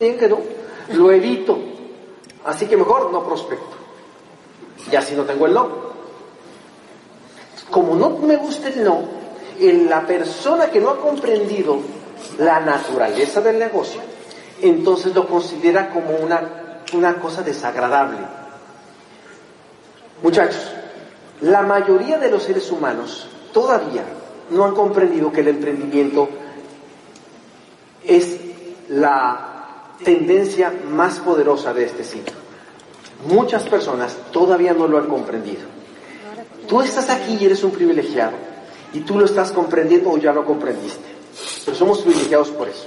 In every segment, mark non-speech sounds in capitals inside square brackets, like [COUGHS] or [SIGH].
bien que lo evito. Así que mejor no prospecto. Y así no tengo el no. Como no me gusta el no, en la persona que no ha comprendido la naturaleza del negocio, entonces lo considera como una, una cosa desagradable. Muchachos, la mayoría de los seres humanos todavía no han comprendido que el emprendimiento es la tendencia más poderosa de este siglo. Muchas personas todavía no lo han comprendido. Tú estás aquí y eres un privilegiado y tú lo estás comprendiendo o ya lo comprendiste. Pero somos privilegiados por eso.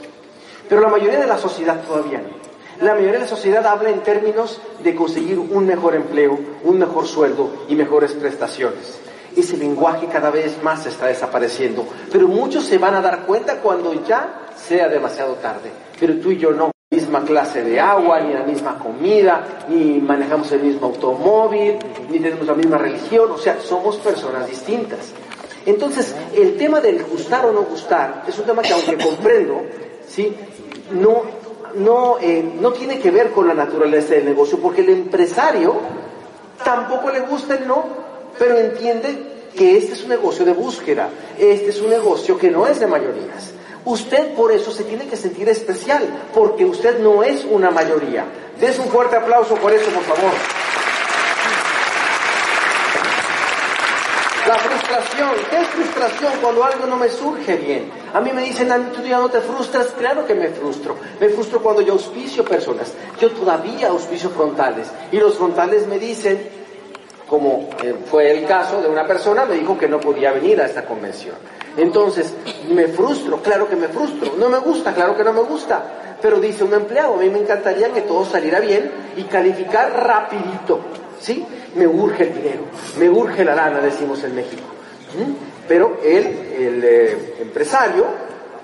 Pero la mayoría de la sociedad todavía no. La mayoría de la sociedad habla en términos de conseguir un mejor empleo, un mejor sueldo y mejores prestaciones. Ese lenguaje cada vez más está desapareciendo, pero muchos se van a dar cuenta cuando ya sea demasiado tarde. Pero tú y yo no misma clase de agua, ni la misma comida, ni manejamos el mismo automóvil, ni tenemos la misma religión, o sea, somos personas distintas. Entonces, el tema del gustar o no gustar es un tema que aunque [LAUGHS] comprendo, ¿sí? no, no, eh, no tiene que ver con la naturaleza del negocio, porque el empresario tampoco le gusta el no, pero entiende que este es un negocio de búsqueda, este es un negocio que no es de mayorías. Usted por eso se tiene que sentir especial, porque usted no es una mayoría. Des un fuerte aplauso por eso, por favor. La frustración, ¿qué es frustración cuando algo no me surge bien? A mí me dicen, tú ya no te frustras, claro que me frustro. Me frustro cuando yo auspicio personas. Yo todavía auspicio frontales. Y los frontales me dicen, como eh, fue el caso de una persona, me dijo que no podía venir a esta convención. Entonces, me frustro, claro que me frustro. No me gusta, claro que no me gusta. Pero dice un empleado, a mí me encantaría que todo saliera bien y calificar rapidito. ¿Sí? Me urge el dinero, me urge la lana, decimos en México. ¿Mm? Pero él, el eh, empresario,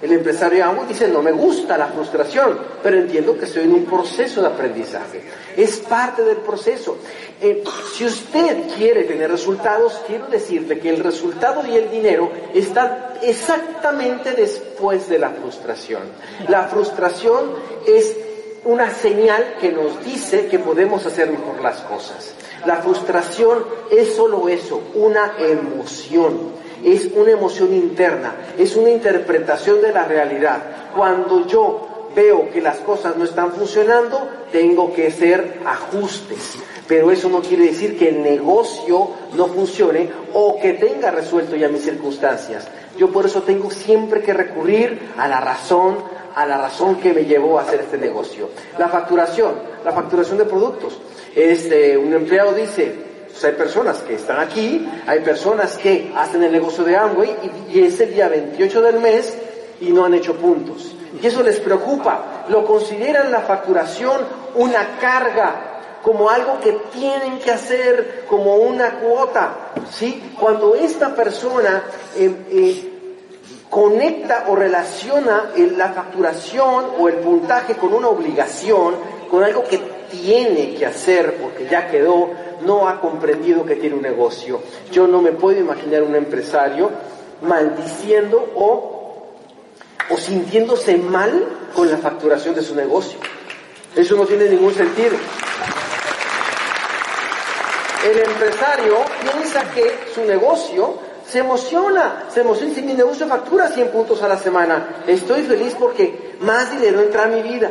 el empresario ambos dice, no me gusta la frustración, pero entiendo que estoy en un proceso de aprendizaje. Es parte del proceso. Eh, si usted quiere tener resultados, quiero decirle que el resultado y el dinero están exactamente después de la frustración. La frustración es una señal que nos dice que podemos hacer mejor las cosas. La frustración es solo eso, una emoción. Es una emoción interna, es una interpretación de la realidad. Cuando yo veo que las cosas no están funcionando, tengo que hacer ajustes. Pero eso no quiere decir que el negocio no funcione o que tenga resuelto ya mis circunstancias. Yo por eso tengo siempre que recurrir a la razón, a la razón que me llevó a hacer este negocio. La facturación, la facturación de productos. Este, un empleado dice, hay personas que están aquí, hay personas que hacen el negocio de Amway y, y es el día 28 del mes y no han hecho puntos. Y eso les preocupa. Lo consideran la facturación una carga, como algo que tienen que hacer, como una cuota. ¿sí? Cuando esta persona eh, eh, conecta o relaciona la facturación o el puntaje con una obligación, con algo que tiene que hacer porque ya quedó, no ha comprendido que tiene un negocio. Yo no me puedo imaginar un empresario maldiciendo o, o sintiéndose mal con la facturación de su negocio. Eso no tiene ningún sentido. El empresario piensa que su negocio se emociona, se emociona si mi negocio factura 100 puntos a la semana. Estoy feliz porque más dinero entra a mi vida.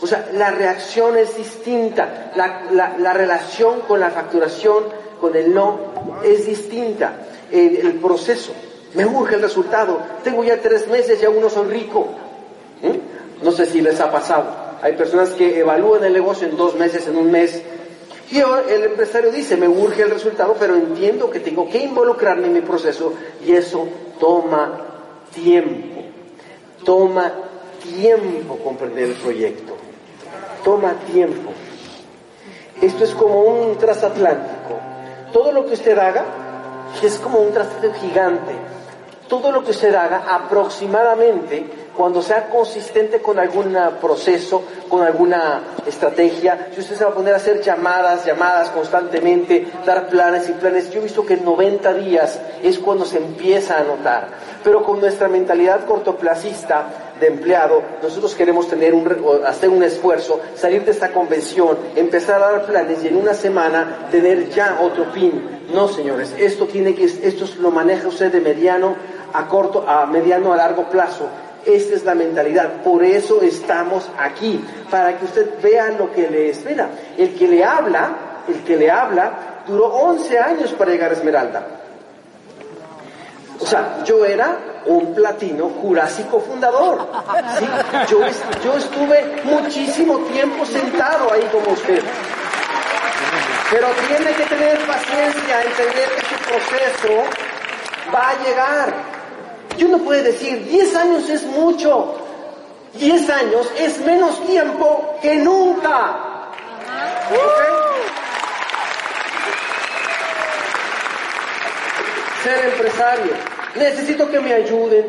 O sea, la reacción es distinta, la, la, relación con la facturación, con el no, es distinta. El, proceso, me urge el resultado, tengo ya tres meses y aún no soy rico. ¿Mm? No sé si les ha pasado. Hay personas que evalúan el negocio en dos meses, en un mes, y el empresario dice, me urge el resultado, pero entiendo que tengo que involucrarme en mi proceso y eso toma tiempo. Toma tiempo comprender el proyecto. Toma tiempo. Esto es como un transatlántico. Todo lo que usted haga es como un transatlántico gigante. Todo lo que usted haga aproximadamente cuando sea consistente con algún proceso, con alguna estrategia, si usted se va a poner a hacer llamadas, llamadas constantemente, dar planes y planes, yo he visto que en 90 días es cuando se empieza a notar. Pero con nuestra mentalidad cortoplacista, de empleado, nosotros queremos tener un, hacer un esfuerzo, salir de esta convención, empezar a dar planes y en una semana tener ya otro PIN. No, señores, esto tiene que, esto lo maneja usted de mediano a corto, a mediano a largo plazo. Esta es la mentalidad. Por eso estamos aquí, para que usted vea lo que le espera. El que le habla, el que le habla, duró 11 años para llegar a Esmeralda. O sea, yo era un platino jurásico fundador. Yo, yo estuve muchísimo tiempo sentado ahí como usted. Pero tiene que tener paciencia, entender que su proceso va a llegar. Y uno puede decir, 10 años es mucho. 10 años es menos tiempo que nunca. Ser empresario. Necesito que me ayuden.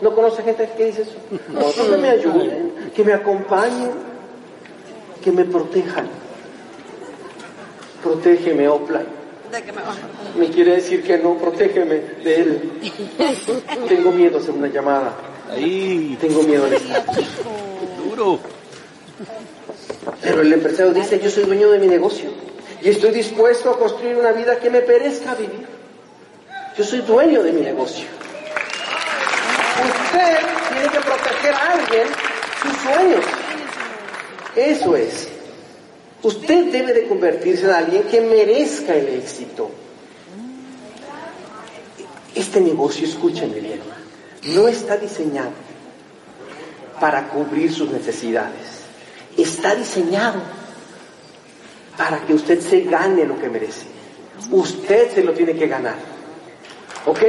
¿No conoce gente que dice eso? No, que me ayuden, que me acompañen, que me protejan. Protégeme, Opla. Me quiere decir que no, protégeme de él. Tengo miedo a hacer una llamada. Ahí. Tengo miedo de estar. Duro. Pero el empresario dice, yo soy dueño de mi negocio y estoy dispuesto a construir una vida que me perezca vivir. Yo soy dueño de mi negocio. Usted tiene que proteger a alguien sus sueños. Eso es. Usted debe de convertirse en alguien que merezca el éxito. Este negocio, escúchenme bien, no está diseñado para cubrir sus necesidades. Está diseñado para que usted se gane lo que merece. Usted se lo tiene que ganar. ¿Ok?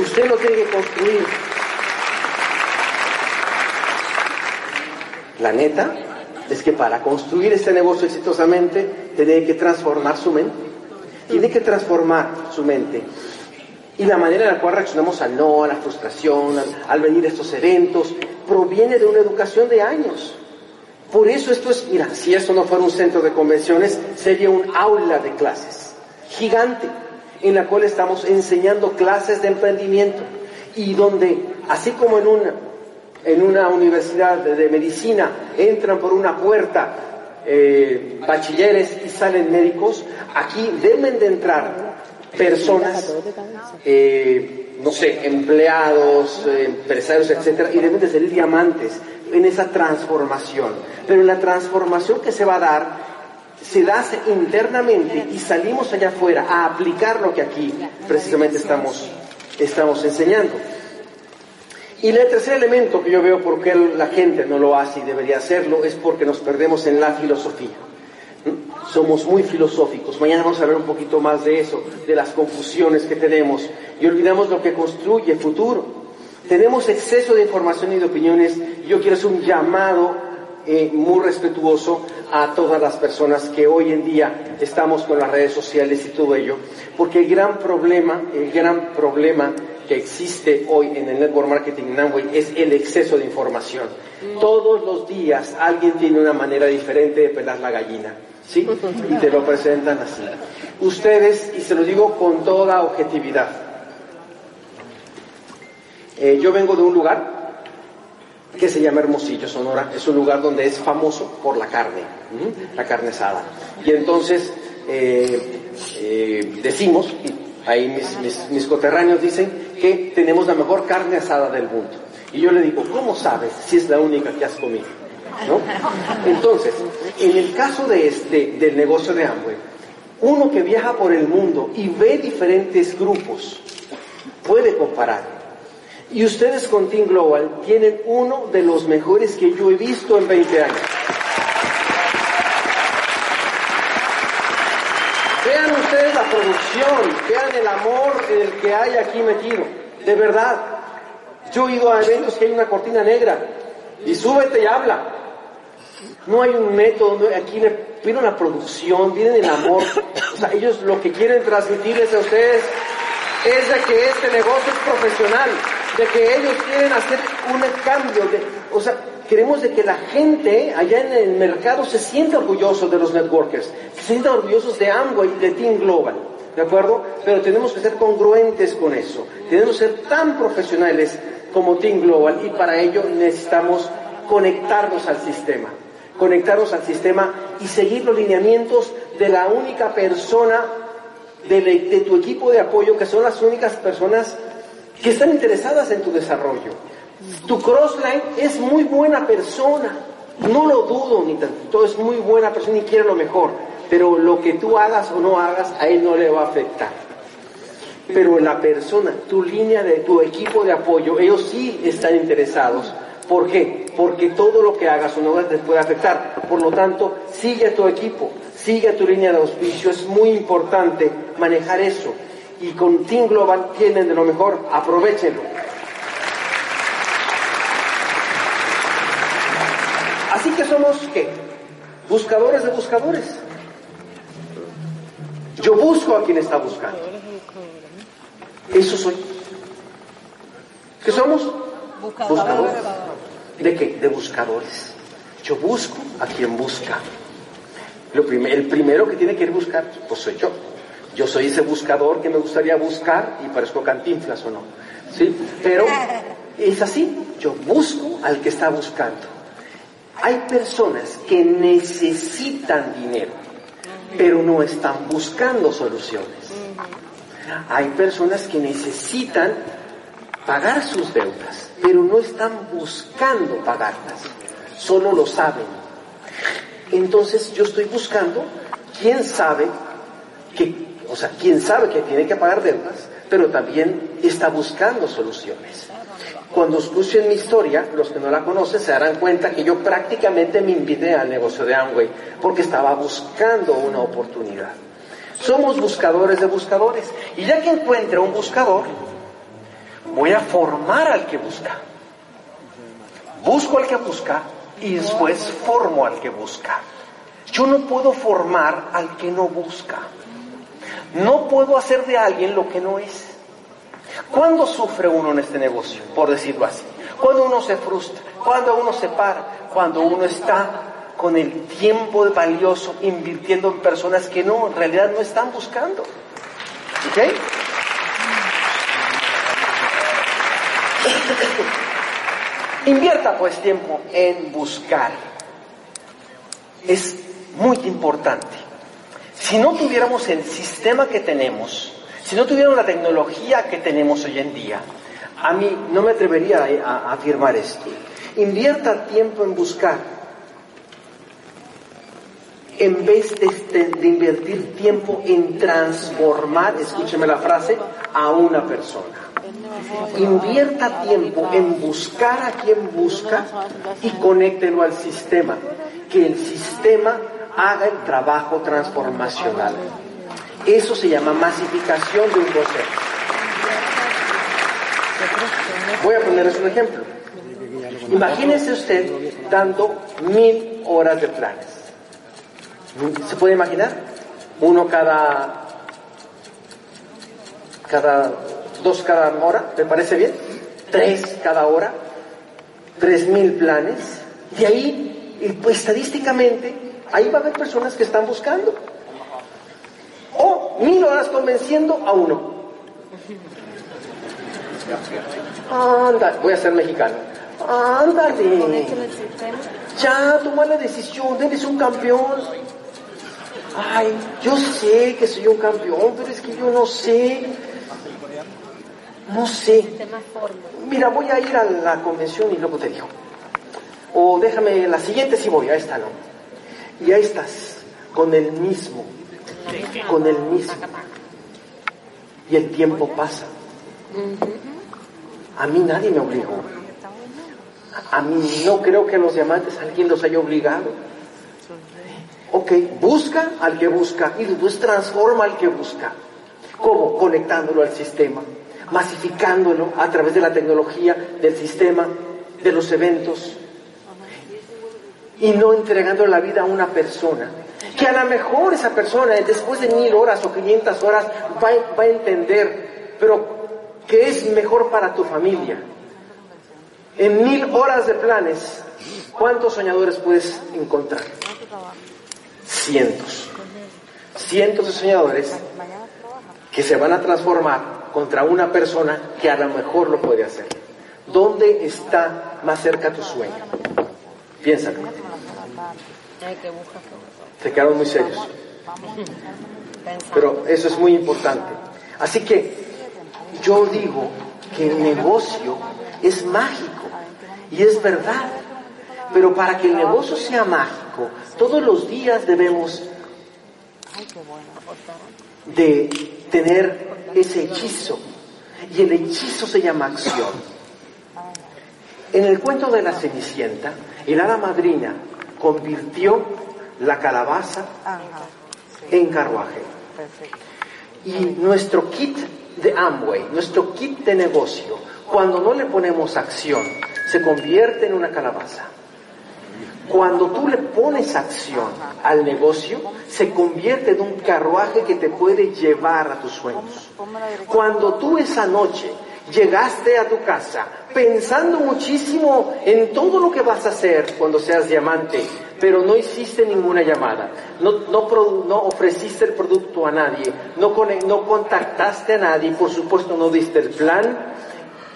Usted lo tiene que construir. La neta es que para construir este negocio exitosamente, tiene que transformar su mente. Tiene que transformar su mente. Y la manera en la cual reaccionamos al no, a la frustración, al, al venir a estos eventos, proviene de una educación de años. Por eso esto es, mira, si esto no fuera un centro de convenciones, sería un aula de clases, gigante, en la cual estamos enseñando clases de emprendimiento y donde, así como en una, en una universidad de, medicina, entran por una puerta eh, bachilleres y salen médicos, aquí deben de entrar personas, eh, no sé, empleados, eh, empresarios, etcétera, y deben de ser diamantes en esa transformación. Pero la transformación que se va a dar, se da internamente y salimos allá afuera a aplicar lo que aquí precisamente estamos, estamos enseñando. Y el tercer elemento que yo veo por qué la gente no lo hace y debería hacerlo es porque nos perdemos en la filosofía. Somos muy filosóficos. Mañana vamos a ver un poquito más de eso, de las confusiones que tenemos y olvidamos lo que construye futuro. Tenemos exceso de información y de opiniones. Yo quiero hacer un llamado eh, muy respetuoso a todas las personas que hoy en día estamos con las redes sociales y todo ello, porque el gran problema, el gran problema que existe hoy en el network marketing en Amway es el exceso de información. Todos los días alguien tiene una manera diferente de pelar la gallina, ¿sí? [LAUGHS] Y te lo presentan así. Ustedes, y se lo digo con toda objetividad, eh, yo vengo de un lugar que se llama Hermosillo, Sonora. Es un lugar donde es famoso por la carne, la carne asada. Y entonces eh, eh, decimos, ahí mis, mis, coterráneos dicen que tenemos la mejor carne asada del mundo. Y yo le digo, ¿cómo sabes si es la única que has comido? ¿No? Entonces, en el caso de este, del negocio de Amway, uno que viaja por el mundo y ve diferentes grupos, puede comparar y ustedes con Team Global tienen uno de los mejores que yo he visto en 20 años. Vean ustedes la producción, vean el amor el que hay aquí metido. De verdad, yo he ido a eventos que hay una cortina negra y súbete y habla. No hay un método, aquí viene una producción, viene el amor. O sea, ellos lo que quieren transmitirles a ustedes es de que este negocio es profesional de que ellos quieren hacer un cambio, de, o sea, queremos de que la gente allá en el mercado se sienta orgulloso de los networkers, se sienta orgullosos de Amway y de Team Global, ¿de acuerdo? Pero tenemos que ser congruentes con eso, tenemos que ser tan profesionales como Team Global y para ello necesitamos conectarnos al sistema, conectarnos al sistema y seguir los lineamientos de la única persona de, de tu equipo de apoyo, que son las únicas personas que están interesadas en tu desarrollo. Tu crossline es muy buena persona, no lo dudo ni tanto, es muy buena persona y quiere lo mejor, pero lo que tú hagas o no hagas a él no le va a afectar. Pero la persona, tu línea de tu equipo de apoyo, ellos sí están interesados. ¿Por qué? Porque todo lo que hagas o no hagas les puede afectar. Por lo tanto, sigue a tu equipo, sigue a tu línea de auspicio. Es muy importante manejar eso. Y con Team Global tienen de lo mejor, aprovechenlo. Así que somos, ¿qué? Buscadores de buscadores. Yo busco a quien está buscando. Eso soy. ¿Qué somos? Buscadores. ¿De qué? De buscadores. Yo busco a quien busca. Lo el primero que tiene que ir a buscar, pues soy yo. Yo soy ese buscador que me gustaría buscar y parezco cantinflas o no. ¿Sí? Pero es así. Yo busco al que está buscando. Hay personas que necesitan dinero, pero no están buscando soluciones. Hay personas que necesitan pagar sus deudas, pero no están buscando pagarlas, solo lo saben. Entonces yo estoy buscando quién sabe que, o sea, quién sabe que tiene que pagar deudas, pero también está buscando soluciones. Cuando escuchen mi historia, los que no la conocen se darán cuenta que yo prácticamente me invité al negocio de Amway porque estaba buscando una oportunidad. Somos buscadores de buscadores. Y ya que encuentre un buscador, voy a formar al que busca. Busco al que busca y después formo al que busca. Yo no puedo formar al que no busca. No puedo hacer de alguien lo que no es. ¿Cuándo sufre uno en este negocio? Por decirlo así. Cuando uno se frustra, cuando uno se para, cuando uno está con el tiempo valioso invirtiendo en personas que no, en realidad no están buscando. ¿Ok? [COUGHS] Invierta pues tiempo en buscar. Es muy importante. Si no tuviéramos el sistema que tenemos, si no tuviéramos la tecnología que tenemos hoy en día, a mí no me atrevería a, afirmar esto. Invierta tiempo en buscar en vez de, de, invertir tiempo en transformar, escúcheme la frase, a una persona. Invierta tiempo en buscar a quien busca y conéctelo al sistema. Que el sistema haga el trabajo transformacional. Eso se llama masificación de un proceso. Voy a ponerles un ejemplo. Imagínese usted dando mil horas de planes. ¿Se puede imaginar? Uno cada, cada, dos cada hora, ¿me parece bien? Tres cada hora, tres mil planes. Y ahí, pues estadísticamente, ahí va a haber personas que están buscando. O mil horas convenciendo a uno. Anda, voy a ser mexicano. Ándale. Ya, toma la decisión, eres un campeón. Ay, yo sé que soy un campeón, pero es que yo no sé. No sé. Mira, voy a ir a la convención y luego te digo. O déjame, la siguiente sí voy, a esta no. Y ahí estás, con el mismo, con el mismo. Y el tiempo pasa. A mí nadie me obligó. A mí no creo que los diamantes alguien los haya obligado. Ok, busca al que busca y después transforma al que busca. ¿Cómo? Conectándolo al sistema, masificándolo a través de la tecnología, del sistema, de los eventos. Y no entregando la vida a una persona. Que a lo mejor esa persona, después de mil horas o quinientas horas, va, va a entender, pero que es mejor para tu familia. En mil horas de planes, ¿cuántos soñadores puedes encontrar? cientos, cientos de soñadores que se van a transformar contra una persona que a lo mejor lo puede hacer. ¿Dónde está más cerca tu sueño? Piénsalo. Se quedaron muy serios. Pero eso es muy importante. Así que yo digo que el negocio es mágico y es verdad. Pero para que el negocio sea mágico, todos los días debemos de tener ese hechizo. Y el hechizo se llama acción. En el cuento de la Cenicienta, el hada madrina convirtió la calabaza en carruaje. Y nuestro kit de Amway, nuestro kit de negocio, cuando no le ponemos acción, se convierte en una calabaza. Cuando tú le pones acción al negocio, se convierte en un carruaje que te puede llevar a tus sueños. Cuando tú esa noche llegaste a tu casa pensando muchísimo en todo lo que vas a hacer cuando seas diamante, pero no hiciste ninguna llamada, no, no, ofreciste el producto a nadie, no, no contactaste a nadie, por supuesto no diste el plan,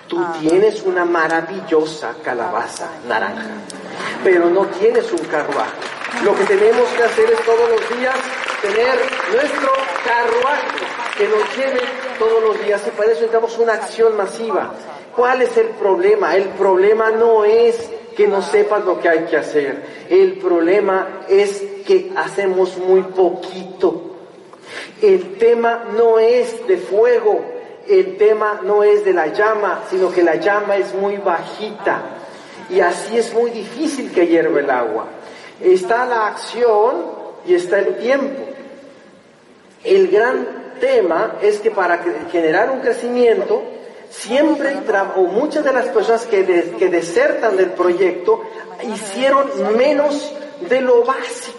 tú tienes una maravillosa calabaza naranja pero no tienes un carruaje. Lo que tenemos que hacer es todos los días tener nuestro carruaje que nos lleve todos los días y para eso necesitamos una acción masiva. ¿Cuál es el problema? El problema no es que no sepas lo que hay que hacer. El problema es que hacemos muy poquito. El tema no es de fuego, el tema no es de la llama, sino que la llama es muy bajita y así es muy difícil que hierva el agua. Está la acción y está el tiempo. El gran tema es que para generar un crecimiento, siempre o muchas de las personas que, que desertan del proyecto hicieron menos de lo básico.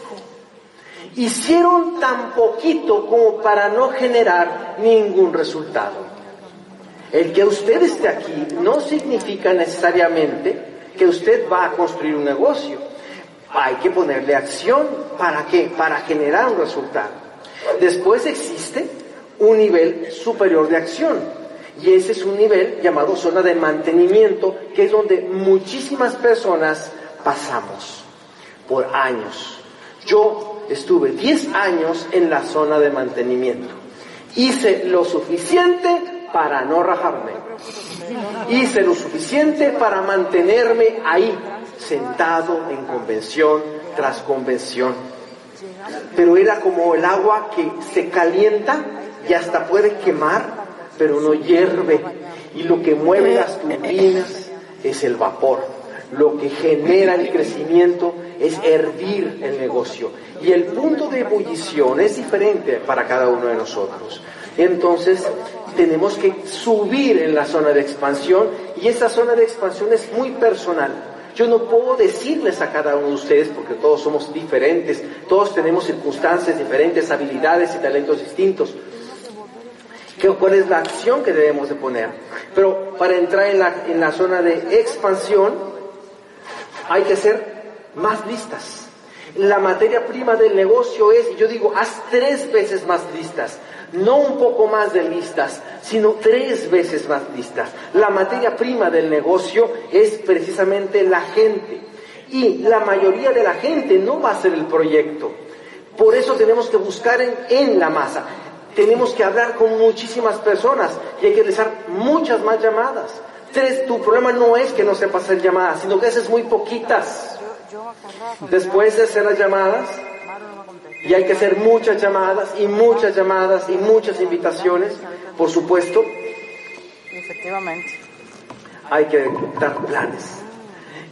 Hicieron tan poquito como para no generar ningún resultado. El que usted esté aquí no significa necesariamente que usted va a construir un negocio. Hay que ponerle acción. ¿Para qué? Para generar un resultado. Después existe un nivel superior de acción. Y ese es un nivel llamado zona de mantenimiento, que es donde muchísimas personas pasamos por años. Yo estuve 10 años en la zona de mantenimiento. Hice lo suficiente para no rajarme. Hice lo suficiente para mantenerme ahí, sentado en convención tras convención. Pero era como el agua que se calienta y hasta puede quemar, pero no hierve. Y lo que mueve las turbinas es el vapor. Lo que genera el crecimiento es hervir el negocio. Y el punto de ebullición es diferente para cada uno de nosotros. Entonces, tenemos que subir en la zona de expansión y esa zona de expansión es muy personal. Yo no puedo decirles a cada uno de ustedes, porque todos somos diferentes, todos tenemos circunstancias diferentes, habilidades y talentos distintos, cuál es la acción que debemos de poner. Pero para entrar en la, en la zona de expansión hay que ser más listas. La materia prima del negocio es, yo digo, haz tres veces más listas no un poco más de listas, sino tres veces más listas. La materia prima del negocio es precisamente la gente. Y la mayoría de la gente no va a ser el proyecto. Por eso tenemos que buscar en, la masa. Tenemos que hablar con muchísimas personas y hay que realizar muchas más llamadas. Tres, tu problema no es que no sepas hacer llamadas, sino que haces muy poquitas. Después de hacer las llamadas, y hay que hacer muchas llamadas y muchas llamadas y muchas invitaciones, por supuesto. Efectivamente. Hay que dar planes,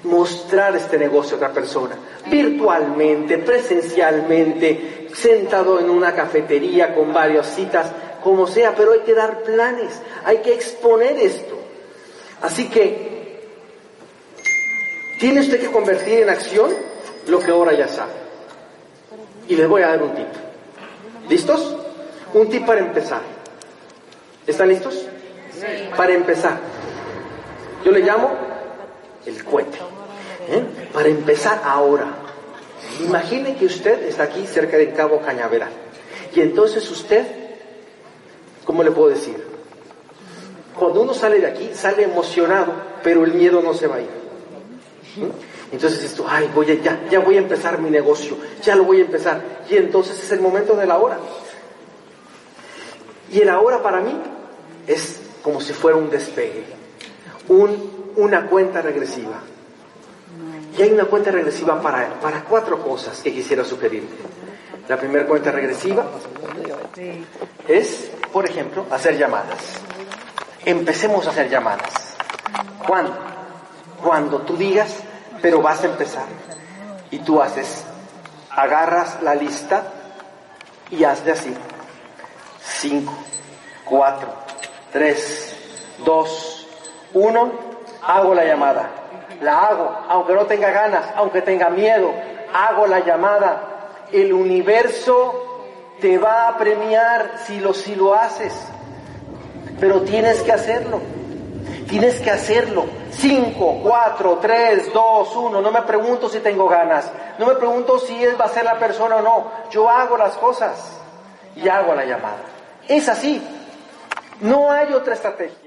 mostrar este negocio a otra persona, virtualmente, presencialmente, sentado en una cafetería con varias citas, como sea, pero hay que dar planes, hay que exponer esto. Así que, tiene usted que convertir en acción lo que ahora ya sabe. Y les voy a dar un tip. ¿Listos? Un tip para empezar. ¿Están listos? Para empezar. Yo le llamo el cohete. ¿eh? Para empezar ahora. Imagine que usted está aquí cerca del Cabo Cañaveral. Y entonces usted, ¿cómo le puedo decir? Cuando uno sale de aquí, sale emocionado, pero el miedo no se va a ir. ¿Mm? Entonces esto, ay, voy a, ya, ya voy a empezar mi negocio, ya lo voy a empezar. Y entonces es el momento de la hora. Y el ahora para mí es como si fuera un despegue, un, una cuenta regresiva. Y hay una cuenta regresiva para, para cuatro cosas que quisiera sugerirte. La primera cuenta regresiva es, por ejemplo, hacer llamadas. Empecemos a hacer llamadas. ¿Cuándo? Cuando tú digas, pero vas a empezar. Y tú haces, agarras la lista y hazle así. Cinco, cuatro, tres, dos, uno, hago la llamada. La hago, aunque no tenga ganas, aunque tenga miedo, hago la llamada. El universo te va a premiar si lo, si lo haces, pero tienes que hacerlo. Tienes que hacerlo. Cinco, cuatro, tres, dos, uno. No me pregunto si tengo ganas. No me pregunto si él va a ser la persona o no. Yo hago las cosas y hago la llamada. Es así. No hay otra estrategia.